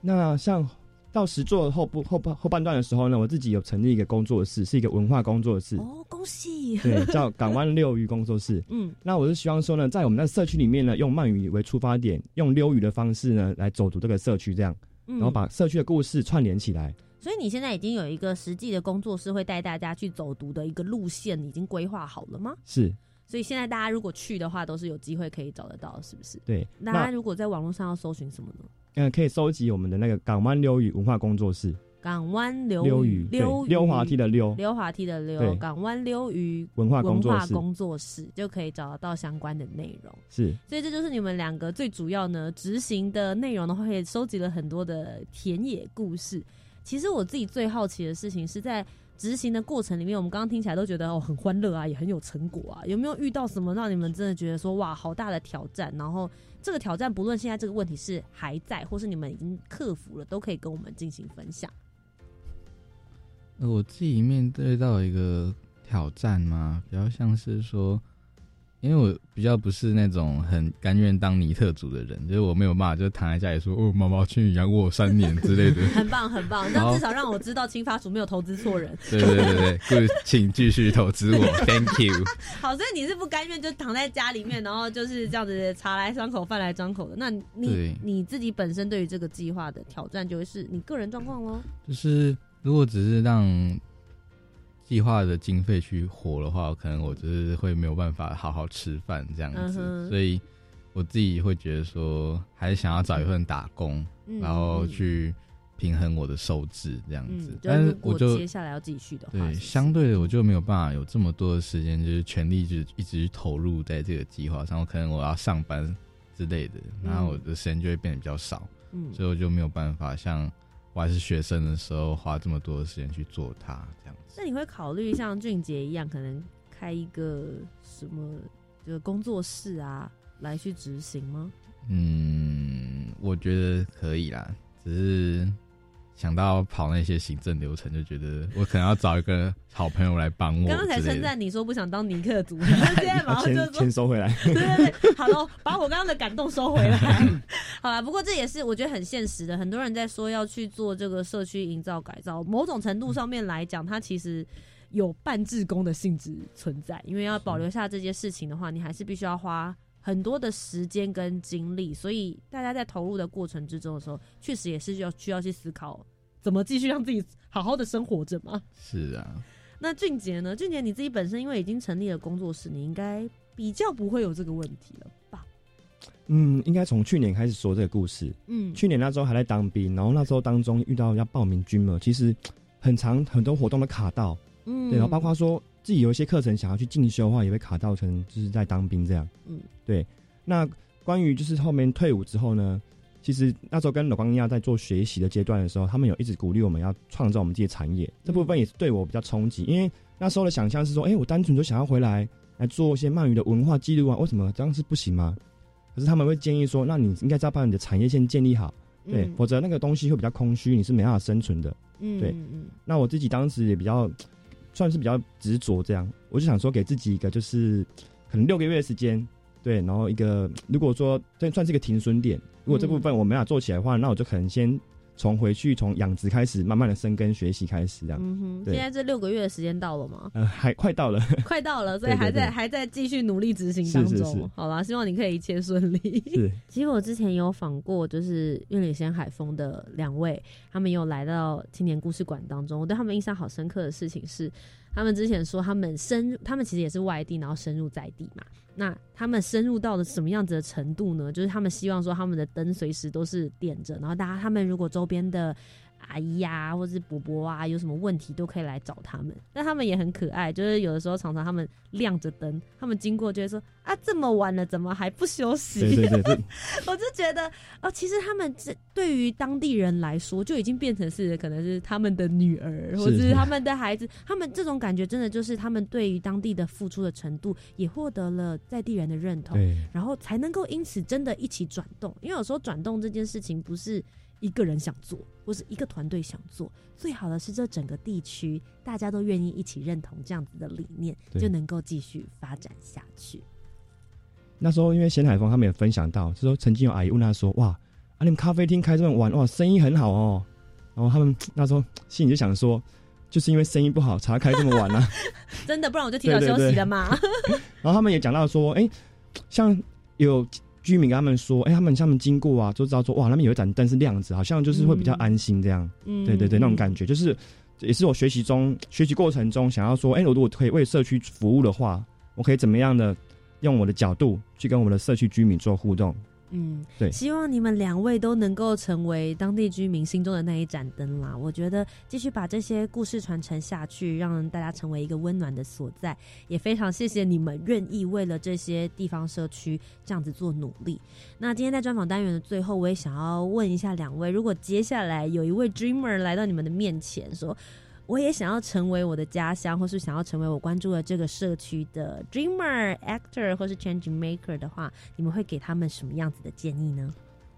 那像到实作后部后半后半段的时候呢，我自己有成立一个工作室，是一个文化工作室，哦，恭喜！对，叫港湾六鱼工作室。嗯那我是希望说呢，在我们的社区里面呢，用鳗鱼为出发点，用溜鱼的方式呢来走读这个社区，这样，嗯然后把社区的故事串联起来。所以你现在已经有一个实际的工作室，会带大家去走读的一个路线，已经规划好了吗？是所以现在大家如果去的话，都是有机会可以找得到，是不是？对，大家那如果在网络上要搜寻什么呢？嗯、可以搜集我们的那个港湾流语文化工作室，港湾溜溜鱼溜，溜滑梯的溜，溜滑梯的溜，港湾溜鱼文化工文作室化工作室就可以找得到相关的内容。是所以这就是你们两个最主要呢执行的内容的话，也收集了很多的田野故事。其实我自己最好奇的事情是在执行的过程里面，我们刚刚听起来都觉得哦很欢乐啊，也很有成果啊。有没有遇到什么让你们真的觉得说哇好大的挑战？然后这个挑战不论现在这个问题是还在，或是你们已经克服了，都可以跟我们进行分享。呃我自己面对到一个挑战嘛，比较像是说，因为我比较不是那种很甘愿当尼特族的人，就是我没有办法就躺在家里说哦，妈妈去养我三年之类的。很 棒很棒，那至少让我知道青发署没有投资错人。对对对对，就请继续投资我，Thank you。好，所以你是不甘愿就躺在家里面，然后就是这样子茶来张口饭来张口的。那你对你自己本身对于这个计划的挑战，就会是你个人状况喽。就是如果只是让计划的经费去活的话，可能我就是会没有办法好好吃饭这样子，嗯所以我自己会觉得说，还是想要找一份打工，嗯然后去平衡我的收支这样子。嗯，但是我就接下来要继续的话，对，相对的我就没有办法有这么多的时间，就是全力就是一直投入在这个计划上。我可能我要上班之类的，然后我的时间就会变得比较少，嗯所以我就没有办法像我还是学生的时候花这么多的时间去做它这样子。那你会考虑像俊杰一样，可能开一个什么这个工作室啊，来去执行吗？嗯，我觉得可以啦，只是想到跑那些行政流程，就觉得我可能要找一个好朋友来帮我。刚刚才称赞你说不想当尼克的主人，现在马上就钱收回来。对对对，好了，把我刚刚的感动收回来。好了，不过这也是我觉得很现实的。很多人在说要去做这个社区营造改造，某种程度上面来讲，它其实有半自工的性质存在。因为要保留下这件事情的话，你还是必须要花很多的时间跟精力。所以大家在投入的过程之中的时候，确实也是要需要去思考怎么继续让自己好好的生活着嘛。是啊，那俊杰呢？俊杰你自己本身因为已经成立了工作室，你应该比较不会有这个问题了吧？嗯，应该从去年开始说这个故事。嗯，去年那时候还在当兵，然后那时候当中遇到要报名军嘛，其实很长很多活动都卡到，嗯对，然后包括说自己有一些课程想要去进修的话，也会卡到成就是在当兵这样。嗯，对。那关于就是后面退伍之后呢，其实那时候跟老光亚在做学习的阶段的时候，他们有一直鼓励我们要创造我们自己的产业，这部分也是对我比较冲击，因为那时候的想象是说，哎、我单纯就想要回来来做一些鳗鱼的文化记录啊，为什么这样是不行吗？可是他们会建议说，那你应该要把你的产业线建立好，对，嗯否则那个东西会比较空虚，你是没办法生存的。嗯对那我自己当时也比较算是比较执着，这样。我就想说给自己一个就是可能六个月的时间，对，然后一个如果说这算是一个停损点，如果这部分我没法做起来的话，那我就可能先从回去从养殖开始，慢慢的生根学习开始这样。嗯哼，现在这六个月的时间到了吗？呃，还快到了，快到了，所以还在还在继续努力执行当中。是是是好啦，希望你可以一切顺利。是其实我之前有访过，就是玉里仙海峰的两位，他们有来到青年故事馆当中。我对他们印象好深刻的事情是，他们之前说他们深入，他们其实也是外地，然后深入在地嘛。那他们深入到了什么样子的程度呢？就是他们希望说他们的灯随时都是点着，然后大家他们如果周边的阿姨呀、或者是伯伯啊，有什么问题都可以来找他们。但他们也很可爱，就是有的时候常常他们亮着灯，他们经过就会说啊，这么晚了，怎么还不休息？对对对对，我就觉得哦，其实他们这对于当地人来说，就已经变成是可能是他们的女儿，或者是他们的孩子，他们这种感觉真的就是他们对于当地的付出的程度，也获得了在地人的认同，然后才能够因此真的一起转动。因为有时候转动这件事情不是一个人想做，或是一个团队想做，最好的是这整个地区大家都愿意一起认同这样子的理念，就能够继续发展下去。那时候因为咸海峰他们也分享到，就说曾经有阿姨问他说，哇，啊你们咖啡厅开这么晚，哇，生意很好哦。然后他们那时候心里就想说，就是因为生意不好才开这么晚啊。真的，不然我就提早休对对对息了嘛。然后他们也讲到说，哎、像有居民跟他们说，哎、他们他们经过啊，就知道说，哇，那边有一盏灯是亮着，好像就是会比较安心这样。嗯对对对，那种感觉就是，也是我学习中学习过程中想要说，哎、我如果可以为社区服务的话，我可以怎么样的用我的角度去跟我们的社区居民做互动。嗯，对希望你们两位都能够成为当地居民心中的那一盏灯啦。我觉得继续把这些故事传承下去，让大家成为一个温暖的所在，也非常谢谢你们愿意为了这些地方社区这样子做努力。那今天在专访单元的最后，我也想要问一下两位，如果接下来有一位 dreamer 来到你们的面前，说。我也想要成为我的家乡，或是想要成为我关注的这个社区的 dreamer、actor 或是 change maker 的话，你们会给他们什么样子的建议呢？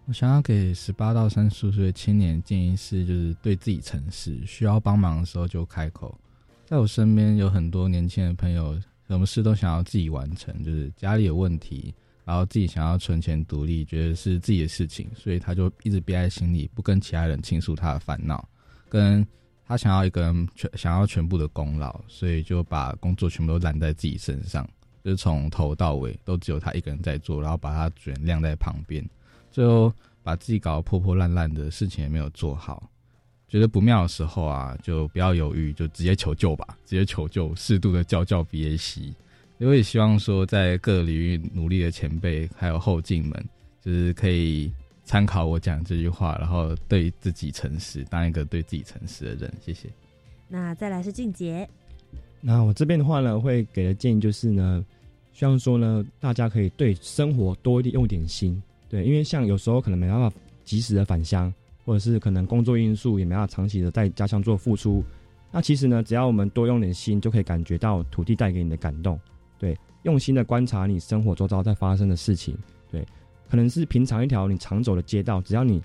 我想要给十八到三十五岁青年建议是，就是对自己诚实，需要帮忙的时候就开口。在我身边有很多年轻的朋友，什么事都想要自己完成，就是家里有问题，然后自己想要存钱独立，觉得是自己的事情，所以他就一直憋在心里，不跟其他人倾诉他的烦恼，跟他想要一个人全想要全部的功劳，所以就把工作全部都揽在自己身上，就是从头到尾都只有他一个人在做，然后把他卷晾在旁边。最后把自己搞得破破烂烂的事情也没有做好，觉得不妙的时候啊，就不要犹豫，就直接求救吧，直接求救，适度的教教 BAC。我也希望说，在各个领域努力的前辈还有后进们，就是可以参考我讲这句话，然后对自己诚实，当一个对自己诚实的人。谢谢。那再来是俊杰，那我这边的话呢，会给的建议就是呢，希望说呢，大家可以对生活多一点用点心，对，因为像有时候可能没办法及时的返乡，或者是可能工作因素也没办法长期的在家乡做付出。那其实呢，只要我们多用点心，就可以感觉到土地带给你的感动。对，用心的观察你生活周遭在发生的事情。对，可能是平常一条你常走的街道，只要你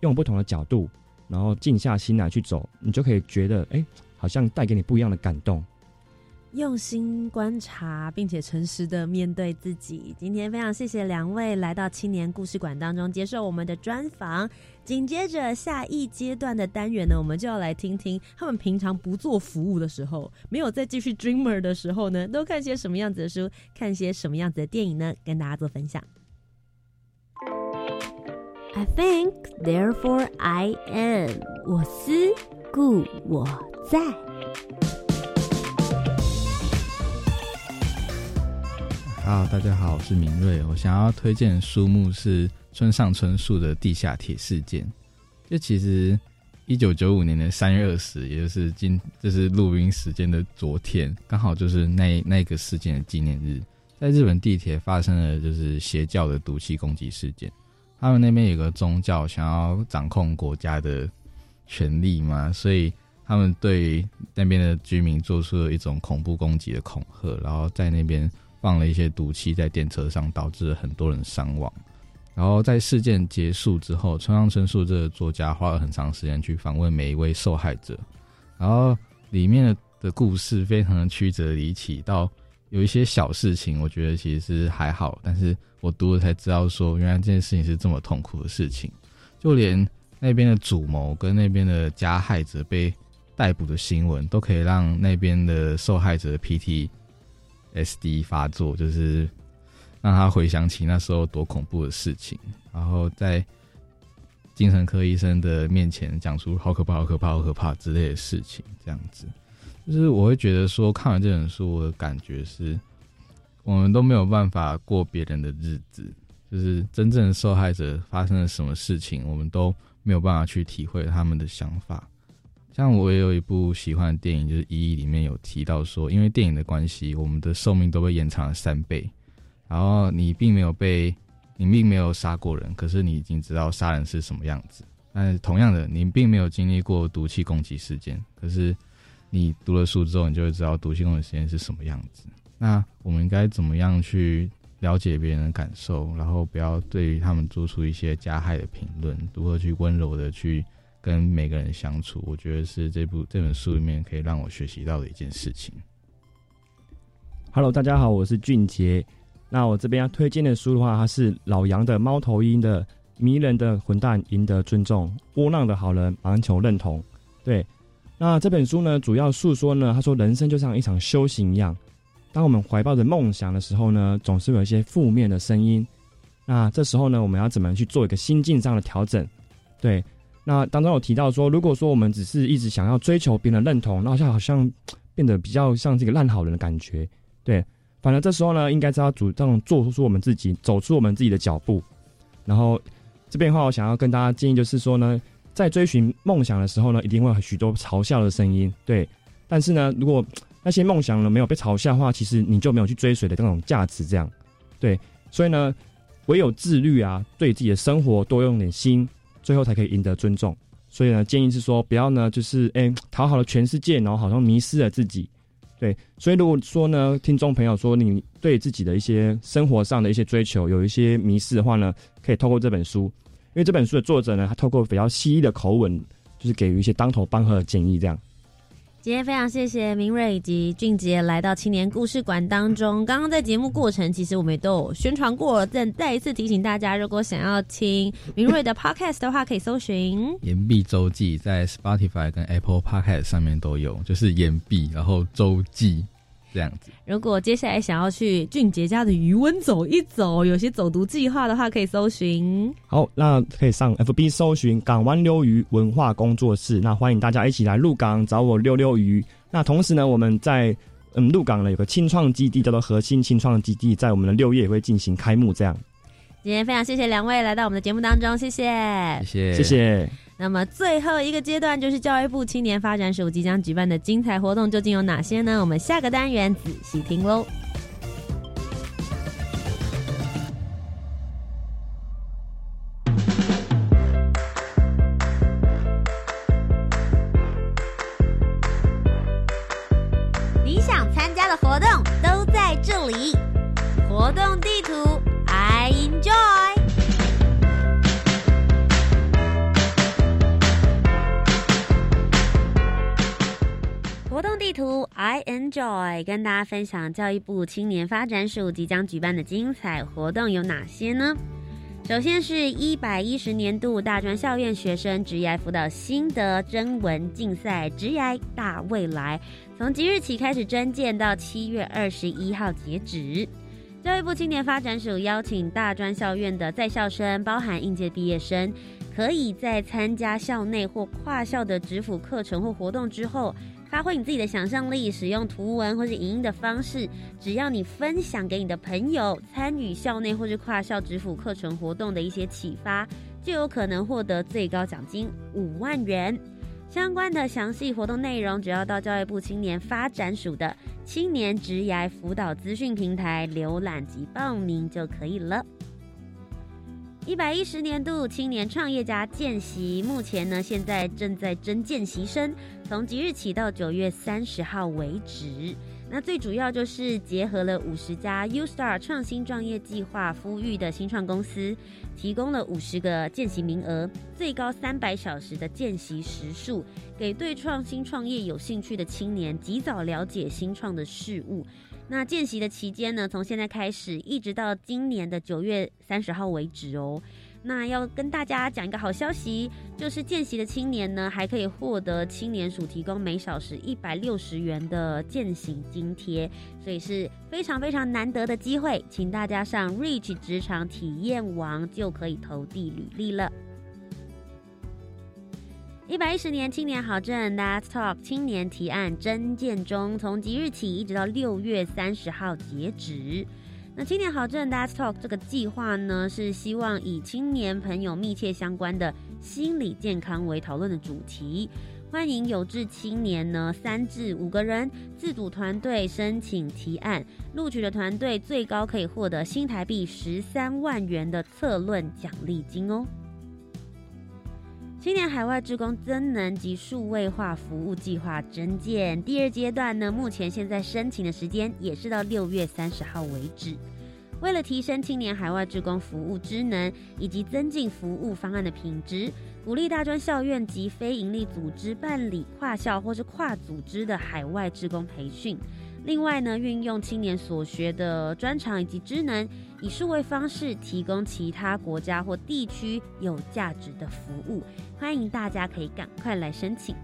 用不同的角度，然后静下心来去走，你就可以觉得，哎，好像带给你不一样的感动。用心观察，并且诚实的面对自己。今天非常谢谢两位来到青年故事馆当中接受我们的专访。紧接着下一阶段的单元呢，我们就要来听听他们平常不做服务的时候，没有再继续 dreamer 的时候呢，都看些什么样子的书，看些什么样子的电影呢？跟大家做分享。I think, therefore I am。我思故我在。好，大家好，我是明瑞。我想要推荐的书目是村上春树的《地下铁事件》。就其实一九九五年的三月二十，也就是今，这是录音时间的昨天，刚好就是那那个事件的纪念日。在日本地铁发生了就是邪教的毒气攻击事件。他们那边有个宗教想要掌控国家的权力嘛，所以他们对那边的居民做出了一种恐怖攻击的恐吓，然后在那边。放了一些毒气在电车上，导致很多人伤亡。然后在事件结束之后，村上春树这个作家花了很长时间去访问每一位受害者。然后里面的的故事非常的曲折离奇，到有一些小事情，我觉得其实还好。但是我读了才知道，说原来这件事情是这么痛苦的事情。就连那边的主谋跟那边的加害者被逮捕的新闻，都可以让那边的受害者 PT。S D 发作，就是让他回想起那时候多恐怖的事情，然后在精神科医生的面前讲出好可怕、好可怕、好可怕之类的事情，这样子，就是我会觉得说，看完这本书，我的感觉是，我们都没有办法过别人的日子，就是真正受害者发生了什么事情，我们都没有办法去体会他们的想法。像我也有一部喜欢的电影，就是《一》里面有提到说，因为电影的关系，我们的寿命都被延长了三倍。然后你并没有被，你并没有杀过人，可是你已经知道杀人是什么样子。但是同样的，你并没有经历过毒气攻击事件，可是你读了书之后，你就会知道毒气攻击事件是什么样子。那我们应该怎么样去了解别人的感受，然后不要对于他们做出一些加害的评论？如何去温柔的去？跟每个人相处，我觉得是这部这本书里面可以让我学习到的一件事情。Hello，大家好，我是俊杰。那我这边要推荐的书的话，它是老杨的《猫头鹰》的《迷人的混蛋赢得尊重，窝囊的好人盲求认同》。对，那这本书呢，主要诉说呢，他说人生就像一场修行一样，当我们怀抱着梦想的时候呢，总是有一些负面的声音。那这时候呢，我们要怎么去做一个心境上的调整？对。那当中有提到说，如果说我们只是一直想要追求别人的认同，那好像好像变得比较像这个烂好人的感觉。对，反正这时候呢，应该是要主动做出我们自己，走出我们自己的脚步。然后这边的话，我想要跟大家建议就是说呢，在追寻梦想的时候呢，一定会有许多嘲笑的声音。对，但是呢，如果那些梦想呢没有被嘲笑的话，其实你就没有去追随的那种价值。这样，对，所以呢，唯有自律啊，对自己的生活多用点心。最后才可以赢得尊重，所以呢，建议是说不要呢，就是哎讨好了全世界，然后好像迷失了自己。对，所以如果说呢，听众朋友说你对自己的一些生活上的一些追求有一些迷失的话呢，可以透过这本书，为这本书的作者呢，他透过比较犀利的口吻，就是给予一些当头棒喝的建议，这样。今天非常谢谢明瑞以及俊杰来到青年故事馆当中。刚刚在节目过程，其实我们也都有宣传过。再再一次提醒大家，如果想要听明瑞的 podcast 的话，可以搜寻《岩壁周记》，在 Spotify 跟 Apple Podcast 上面都有，就是岩壁，然后周记。这样子，如果接下来想要去俊杰家的余温走一走，有些走读计划的话，可以搜寻。好，那可以上 FB 搜寻港湾溜鱼文化工作室。那欢迎大家一起来鹿港找我溜溜鱼。那同时呢，我们在嗯鹿港呢有个清创基地，叫做核心清创基地，在我们的六月也会进行开幕。这样。今天非常谢谢两位来到我们的节目当中，谢谢，谢谢，谢谢。那么最后一个阶段就是教育部青年发展署即将举办的精彩活动，究竟有哪些呢？我们下个单元仔细听喽。图 I enjoy 跟大家分享教育部青年发展署即将举办的精彩活动有哪些呢？首先是一百一十年度大专校院学生职涯辅导心得征文竞赛职涯大未来，从即日起开始征件，到七月二十一号截止。教育部青年发展署邀请大专校院的在校生，包含应届毕业生，可以在参加校内或跨校的职辅课程或活动之后。发挥你自己的想象力，使用图文或是影音的方式，只要你分享给你的朋友，参与校内或是跨校职辅课程活动的一些启发，就有可能获得最高奖金五万元。相关的详细活动内容，只要到教育部青年发展署的青年职涯辅导资讯平台浏览及报名就可以了。一百一十年度青年创业家见习，目前呢现在正在征见习生，从即日起到九月三十号为止。那最主要就是结合了五十家 U Star 创新创业计划呼吁的新创公司，提供了五十个见习名额，最高三百小时的见习时数，给对创新创业有兴趣的青年及早了解新创的事物。那见习的期间呢，从现在开始一直到今年的九月三十号为止哦。那要跟大家讲一个好消息，就是见习的青年呢，还可以获得青年署提供每小时一百六十元的见习津贴，所以是非常非常难得的机会，请大家上 Reach 职场体验网就可以投递履历了。一百一十年青年好证 Let's Talk 青年提案征件中，从即日起一直到六月三十号截止。那青年好证 Let's Talk 这个计划呢，是希望以青年朋友密切相关的心理健康为讨论的主题。欢迎有志青年呢，三至五个人自主团队申请提案，录取的团队最高可以获得新台币十三万元的策论奖励金哦。青年海外职工增能及数位化服务计划增建第二阶段呢，目前现在申请的时间也是到六月三十号为止。为了提升青年海外职工服务职能以及增进服务方案的品质，鼓励大专校院及非营利组织办理跨校或是跨组织的海外职工培训。另外呢，运用青年所学的专长以及职能，以数位方式提供其他国家或地区有价值的服务。欢迎大家可以赶快来申请。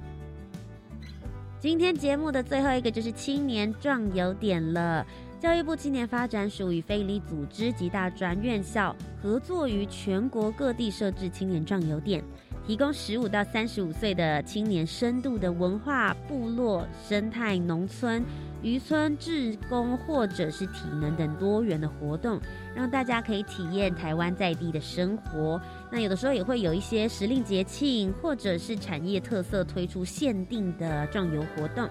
今天节目的最后一个就是青年壮游点了。教育部青年发展署与非营利组织及大专院校合作，于全国各地设置青年壮游点，提供十五到三十五岁的青年深度的文化、部落、生态、农村。渔村、志工或者是体能等多元的活动，让大家可以体验台湾在地的生活。那有的时候也会有一些时令节庆或者是产业特色推出限定的壮游活动，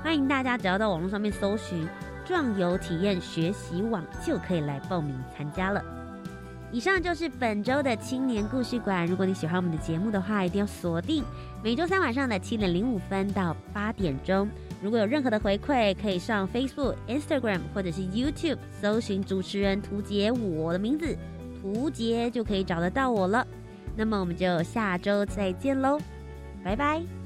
欢迎大家只要到网络上面搜寻“壮游体验学习网”就可以来报名参加了。以上就是本周的青年故事馆。如果你喜欢我们的节目的话，一定要锁定每周三晚上的七点零五分到八点钟。如果有任何的回馈，可以上 Facebook、Instagram 或者是 YouTube 搜寻主持人涂杰我的名字涂杰，就可以找得到我了。那么我们就下周再见喽，拜拜。